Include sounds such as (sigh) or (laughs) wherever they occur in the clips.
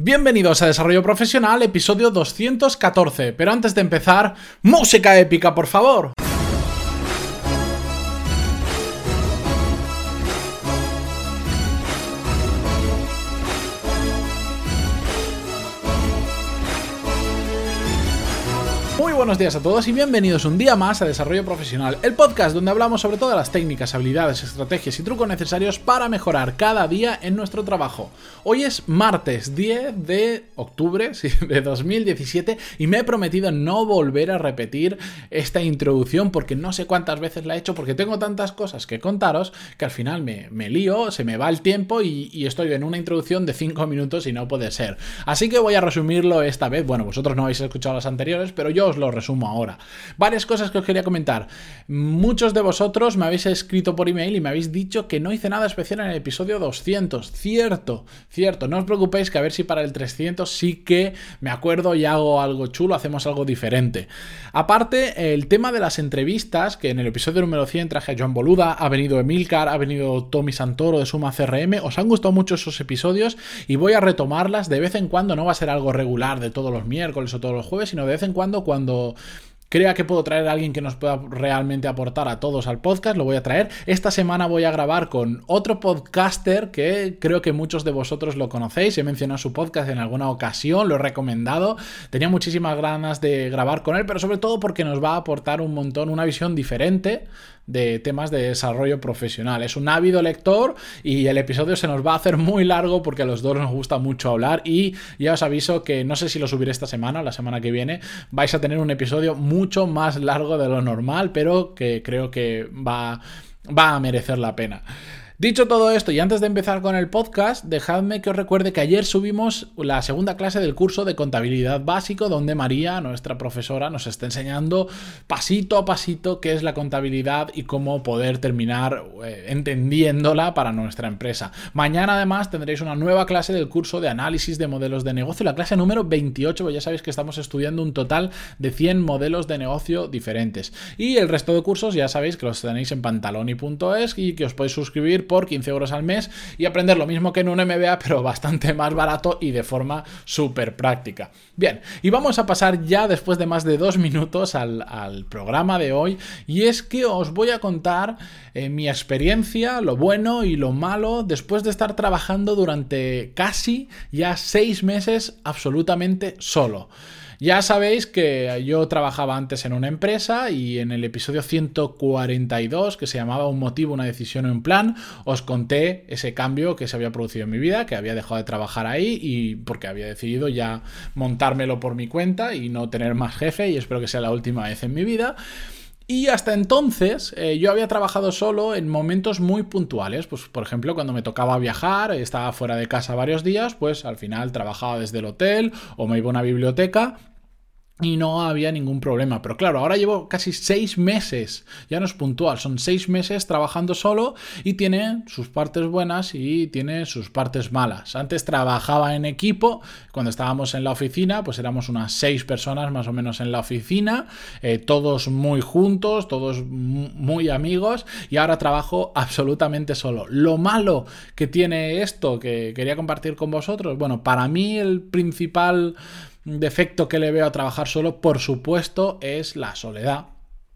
Bienvenidos a Desarrollo Profesional, episodio 214. Pero antes de empezar, música épica, por favor. Buenos días a todos y bienvenidos un día más a Desarrollo Profesional, el podcast donde hablamos sobre todas las técnicas, habilidades, estrategias y trucos necesarios para mejorar cada día en nuestro trabajo. Hoy es martes 10 de octubre (laughs) de 2017 y me he prometido no volver a repetir esta introducción porque no sé cuántas veces la he hecho porque tengo tantas cosas que contaros que al final me, lío, se me va el tiempo y, y estoy en una introducción de 5 minutos y no puede ser. Así que voy a resumirlo esta vez. Bueno, vosotros no habéis escuchado las anteriores, pero yo os lo resumo ahora. Varias cosas que os quería comentar. Muchos de vosotros me habéis escrito por email y me habéis dicho que no hice nada especial en el episodio 200. Cierto, cierto. No os preocupéis que a ver si para el 300 sí que me acuerdo y hago algo chulo, hacemos algo diferente. Aparte, el tema de las entrevistas, que en el episodio número 100 traje a Joan Boluda, ha venido Emilcar, ha venido Tommy Santoro de Suma CRM. Os han gustado mucho esos episodios y voy a retomarlas de vez en cuando. No va a ser algo regular de todos los miércoles o todos los jueves, sino de vez en cuando cuando people crea que puedo traer a alguien que nos pueda realmente aportar a todos al podcast, lo voy a traer. Esta semana voy a grabar con otro podcaster que creo que muchos de vosotros lo conocéis. He mencionado su podcast en alguna ocasión, lo he recomendado. Tenía muchísimas ganas de grabar con él, pero sobre todo porque nos va a aportar un montón, una visión diferente de temas de desarrollo profesional. Es un ávido lector y el episodio se nos va a hacer muy largo porque a los dos nos gusta mucho hablar y ya os aviso que no sé si lo subiré esta semana o la semana que viene, vais a tener un episodio mucho más largo de lo normal, pero que creo que va, va a merecer la pena. Dicho todo esto, y antes de empezar con el podcast, dejadme que os recuerde que ayer subimos la segunda clase del curso de contabilidad básico, donde María, nuestra profesora, nos está enseñando pasito a pasito qué es la contabilidad y cómo poder terminar eh, entendiéndola para nuestra empresa. Mañana además tendréis una nueva clase del curso de análisis de modelos de negocio, la clase número 28, pues ya sabéis que estamos estudiando un total de 100 modelos de negocio diferentes. Y el resto de cursos ya sabéis que los tenéis en pantaloni.es y que os podéis suscribir por 15 euros al mes y aprender lo mismo que en un MBA, pero bastante más barato y de forma súper práctica. Bien, y vamos a pasar ya después de más de dos minutos al, programa de hoy y es que os voy a contar eh, mi experiencia, lo bueno y lo malo después de estar trabajando durante casi ya seis meses absolutamente solo. Ya sabéis que yo trabajaba antes en una empresa y en el episodio 142, que se llamaba Un motivo, una decisión o un plan, os conté ese cambio que se había producido en mi vida, que había dejado de trabajar ahí y porque había decidido ya montármelo por mi cuenta y no tener más jefe y espero que sea la última vez en mi vida. Y hasta entonces eh, yo había trabajado solo en momentos muy puntuales. Pues, por ejemplo, cuando me tocaba viajar, estaba fuera de casa varios días, pues al final trabajaba desde el hotel o me iba a una biblioteca y no había ningún problema. Pero claro, ahora llevo casi seis meses, ya no es puntual, son seis meses trabajando solo y tiene sus partes buenas y tiene sus partes malas. Antes trabajaba en equipo, cuando estábamos en la oficina, pues éramos unas seis personas más o menos en la oficina, eh, todos muy juntos, todos muy amigos y ahora trabajo absolutamente solo. Lo malo que tiene esto que quería compartir con vosotros, bueno, para mí el principal defecto que le veo a trabajar solo, por supuesto, es la soledad.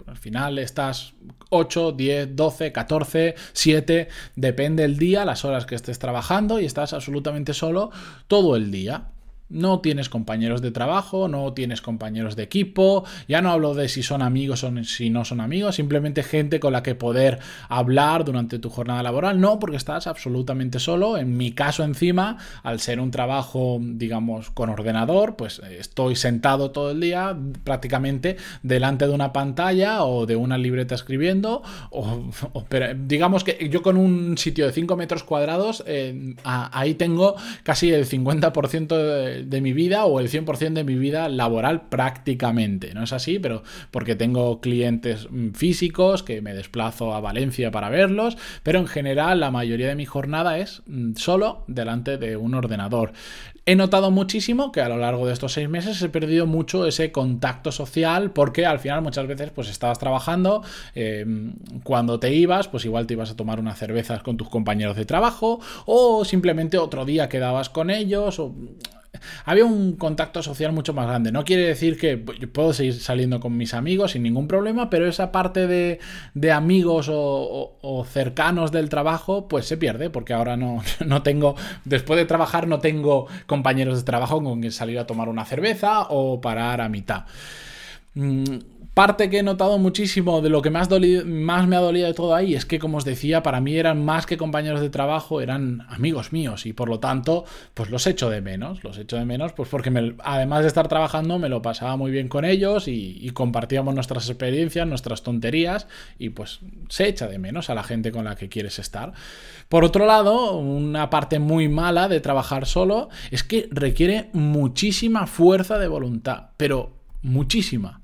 Al final estás 8, 10, 12, 14, 7, depende el día, las horas que estés trabajando y estás absolutamente solo todo el día. No tienes compañeros de trabajo, no tienes compañeros de equipo, ya no hablo de si son amigos o si no son amigos, simplemente gente con la que poder hablar durante tu jornada laboral, no, porque estás absolutamente solo. En mi caso encima, al ser un trabajo, digamos, con ordenador, pues estoy sentado todo el día prácticamente delante de una pantalla o de una libreta escribiendo, o, digamos que yo con un sitio de 5 metros cuadrados, eh, ahí tengo casi el 50% de de mi vida o el 100% de mi vida laboral prácticamente. No es así, pero porque tengo clientes mm, físicos que me desplazo a Valencia para verlos, pero en general la mayoría de mi jornada es mm, solo delante de un ordenador. He notado muchísimo que a lo largo de estos seis meses he perdido mucho ese contacto social porque al final muchas veces pues estabas trabajando, em, cuando te ibas pues igual te ibas a tomar unas cervezas con tus compañeros de trabajo o simplemente otro día quedabas con ellos o había un contacto social mucho más grande. No quiere decir que puedo seguir saliendo con mis amigos sin ningún problema, pero esa parte de, amigos o, cercanos del trabajo, pues se pierde, porque ahora no, (laughs) no tengo, después de trabajar, no tengo compañeros de trabajo con quien salir a tomar una cerveza o parar a mitad. Parte que he notado muchísimo de lo que más, más me ha dolido de todo ahí es que, como os decía, para mí eran más que compañeros de trabajo, eran amigos míos y por lo tanto, pues los echo de menos. Los echo de menos, pues porque además de estar trabajando, me lo pasaba muy bien con ellos y, compartíamos nuestras experiencias, nuestras tonterías y pues se echa de menos a la gente con la que quieres estar. Por otro lado, una parte muy mala de trabajar solo es que requiere muchísima fuerza de voluntad, pero muchísima.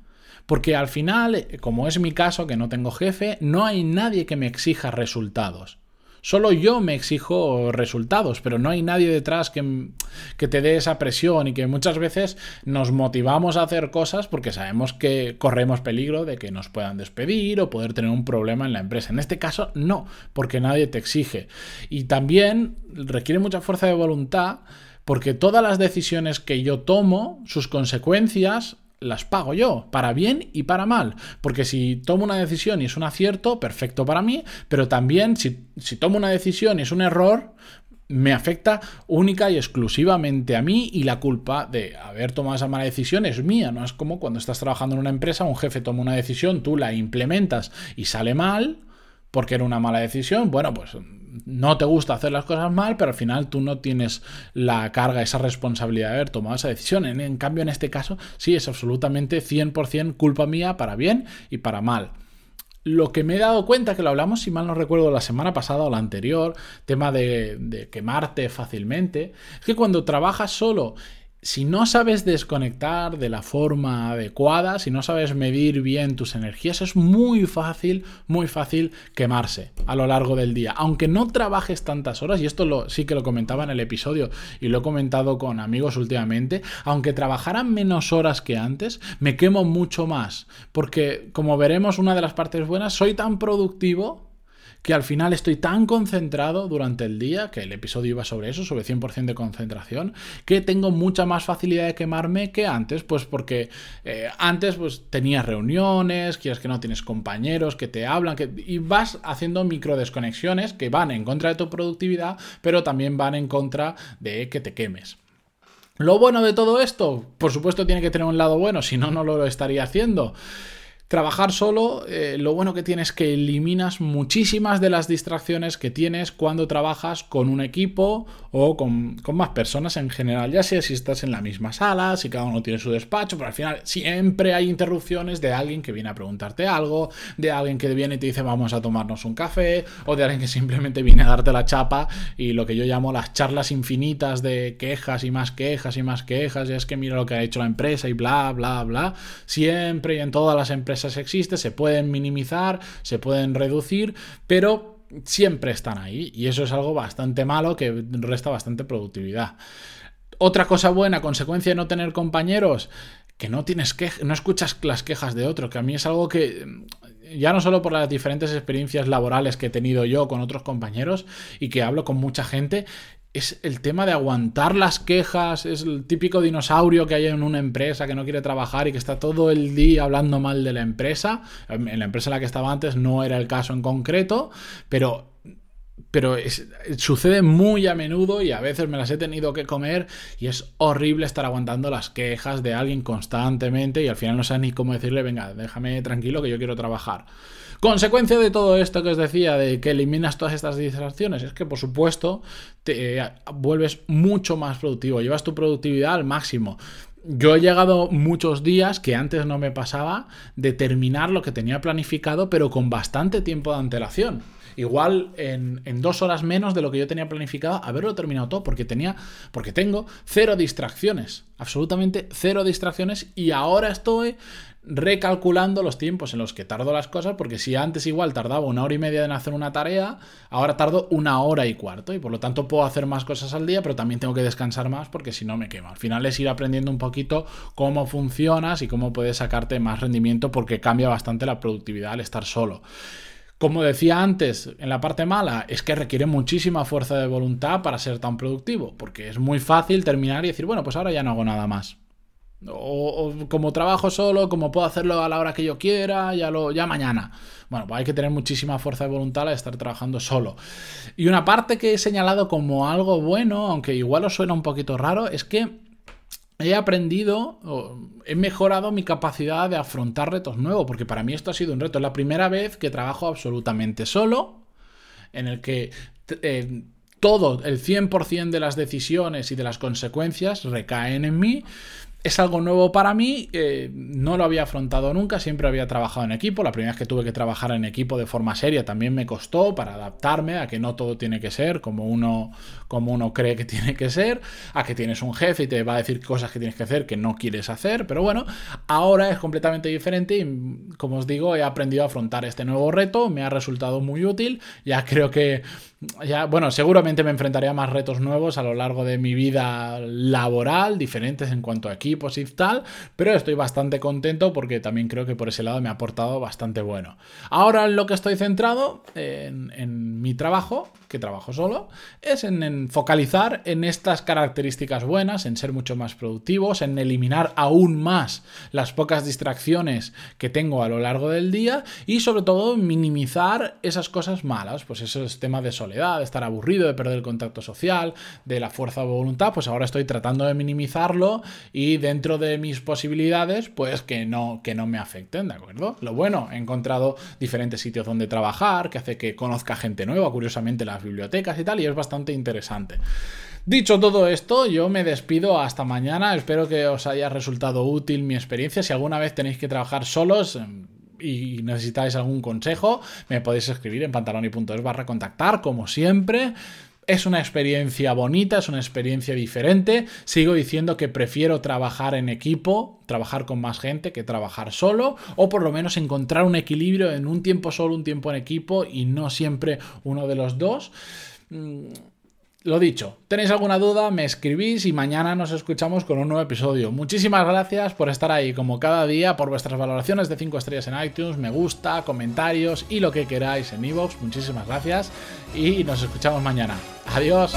Porque al final, como es mi caso, que no tengo jefe, no hay nadie que me exija resultados. Solo yo me exijo resultados, pero no hay nadie detrás que, que, te dé esa presión y que muchas veces nos motivamos a hacer cosas porque sabemos que corremos peligro de que nos puedan despedir o poder tener un problema en la empresa. En este caso, no, porque nadie te exige. Y también requiere mucha fuerza de voluntad porque todas las decisiones que yo tomo, sus consecuencias las pago yo, para bien y para mal. Porque si tomo una decisión y es un acierto, perfecto para mí, pero también si, tomo una decisión y es un error, me afecta única y exclusivamente a mí y la culpa de haber tomado esa mala decisión es mía. No es como cuando estás trabajando en una empresa, un jefe toma una decisión, tú la implementas y sale mal porque era una mala decisión. Bueno, pues no te gusta hacer las cosas mal, pero al final tú no tienes la carga, esa responsabilidad de haber tomado esa decisión. En, cambio, en este caso, sí es absolutamente 100% culpa mía para bien y para mal. Lo que me he dado cuenta, que lo hablamos, si mal no recuerdo, la semana pasada o la anterior, tema de, de quemarte fácilmente, es que cuando trabajas solo si no sabes desconectar de la forma adecuada, si no sabes medir bien tus energías, es muy fácil, muy fácil quemarse a lo largo del día. Aunque no trabajes tantas horas, y esto lo, sí que lo comentaba en el episodio y lo he comentado con amigos últimamente, aunque trabajaran menos horas que antes, me quemo mucho más. Porque, como veremos, una de las partes buenas, soy tan productivo que al final estoy tan concentrado durante el día, que el episodio iba sobre eso, sobre 100% de concentración, que tengo mucha más facilidad de quemarme que antes, pues porque eh, antes pues tenías reuniones, quieres que no tienes compañeros que te hablan, que, y vas haciendo micro desconexiones que van en contra de tu productividad, pero también van en contra de que te quemes. Lo bueno de todo esto, por supuesto tiene que tener un lado bueno, si no, no lo estaría haciendo. Trabajar solo, eh, lo bueno que tienes es que eliminas muchísimas de las distracciones que tienes cuando trabajas con un equipo o con, más personas en general, ya sea si estás en la misma sala, si cada uno tiene su despacho, pero al final siempre hay interrupciones de alguien que viene a preguntarte algo, de alguien que viene y te dice vamos a tomarnos un café, o de alguien que simplemente viene a darte la chapa y lo que yo llamo las charlas infinitas de quejas y más quejas y más quejas, y es que mira lo que ha hecho la empresa y bla, bla, bla, siempre y en todas las empresas existe, se pueden minimizar, se pueden reducir, pero siempre están ahí y eso es algo bastante malo que resta bastante productividad. Otra cosa buena, consecuencia de no tener compañeros, que no tienes que no escuchas las quejas de otro, que a mí es algo que ya no solo por las diferentes experiencias laborales que he tenido yo con otros compañeros y que hablo con mucha gente, es el tema de aguantar las quejas, es el típico dinosaurio que hay en una empresa que no quiere trabajar y que está todo el día hablando mal de la empresa. En la empresa en la que estaba antes no era el caso en concreto, pero pero sucede muy a menudo y a veces me las he tenido que comer y es horrible estar aguantando las quejas de alguien constantemente y al final no sabes ni cómo decirle, venga, déjame tranquilo que yo quiero trabajar. Consecuencia de todo esto que os decía, de que eliminas todas estas distracciones, es que por supuesto te eh, vuelves mucho más productivo, llevas tu productividad al máximo. Yo he llegado muchos días que antes no me pasaba de terminar lo que tenía planificado, pero con bastante tiempo de antelación. Igual en, dos horas menos de lo que yo tenía planificado, haberlo terminado todo, porque tenía, porque tengo cero distracciones, absolutamente cero distracciones, y ahora estoy recalculando los tiempos en los que tardo las cosas, porque si antes igual tardaba una hora y media en hacer una tarea, ahora tardo una hora y cuarto, y por lo tanto puedo hacer más cosas al día, pero también tengo que descansar más porque si no me quema. Al final es ir aprendiendo un poquito cómo funcionas y cómo puedes sacarte más rendimiento porque cambia bastante la productividad al estar solo. Como decía antes, en la parte mala, es que requiere muchísima fuerza de voluntad para ser tan productivo, porque es muy fácil terminar y decir, bueno, pues ahora ya no hago nada más. O, como trabajo solo, como puedo hacerlo a la hora que yo quiera, ya, lo, ya mañana. Bueno, pues hay que tener muchísima fuerza de voluntad al estar trabajando solo. Y una parte que he señalado como algo bueno, aunque igual os suena un poquito raro, es que he aprendido, he mejorado mi capacidad de afrontar retos nuevos, porque para mí esto ha sido un reto. Es la primera vez que trabajo absolutamente solo, en el que eh, todo, el 100% de las decisiones y de las consecuencias recaen en mí es algo nuevo para mí, eh, no lo había afrontado nunca, siempre había trabajado en equipo, la primera vez que tuve que trabajar en equipo de forma seria también me costó para adaptarme a que no todo tiene que ser como uno, como uno cree que (laughs) tiene que ser, a que tienes un jefe y te va a decir cosas que tienes que hacer que no quieres hacer, pero bueno, ahora es completamente diferente y como os digo, he aprendido a afrontar este nuevo reto, me ha resultado muy útil, ya creo que ya, bueno, seguramente me enfrentaré a más retos nuevos a lo largo de mi vida laboral, diferentes en cuanto a equipos y tal, pero estoy bastante contento porque también creo que por ese lado me ha aportado bastante bueno. Ahora en lo que estoy centrado en, mi trabajo, que trabajo solo, es en, focalizar en estas características buenas, en ser mucho más productivos, en eliminar aún más las pocas distracciones que tengo a lo largo del día y sobre todo minimizar esas cosas malas, pues esos temas de soledad, de estar aburrido, de perder el contacto social, de la fuerza de voluntad, pues ahora estoy tratando de minimizarlo y dentro de mis posibilidades, pues que no, que no me afecten, ¿de acuerdo? Lo bueno, he encontrado diferentes sitios donde trabajar, que hace que conozca gente nueva, curiosamente las bibliotecas y tal, y es bastante interesante. Dicho todo esto, yo me despido hasta mañana. Espero que os haya resultado útil mi experiencia. Si alguna vez tenéis que trabajar solos, em, y necesitáis algún consejo, me podéis escribir en pantaloni.es barra contactar, como siempre. Es una experiencia bonita, es una experiencia diferente. Sigo diciendo que prefiero trabajar en equipo, trabajar con más gente, que trabajar solo, o por lo menos encontrar un equilibrio en un tiempo solo, un tiempo en equipo y no siempre uno de los dos. Mm, lo dicho, tenéis alguna duda, me escribís y mañana nos escuchamos con un nuevo episodio. Muchísimas gracias por estar ahí como cada día, por vuestras valoraciones de 5 estrellas en iTunes, me gusta, comentarios y lo que queráis en iVoox. Muchísimas gracias y nos escuchamos mañana. Adiós.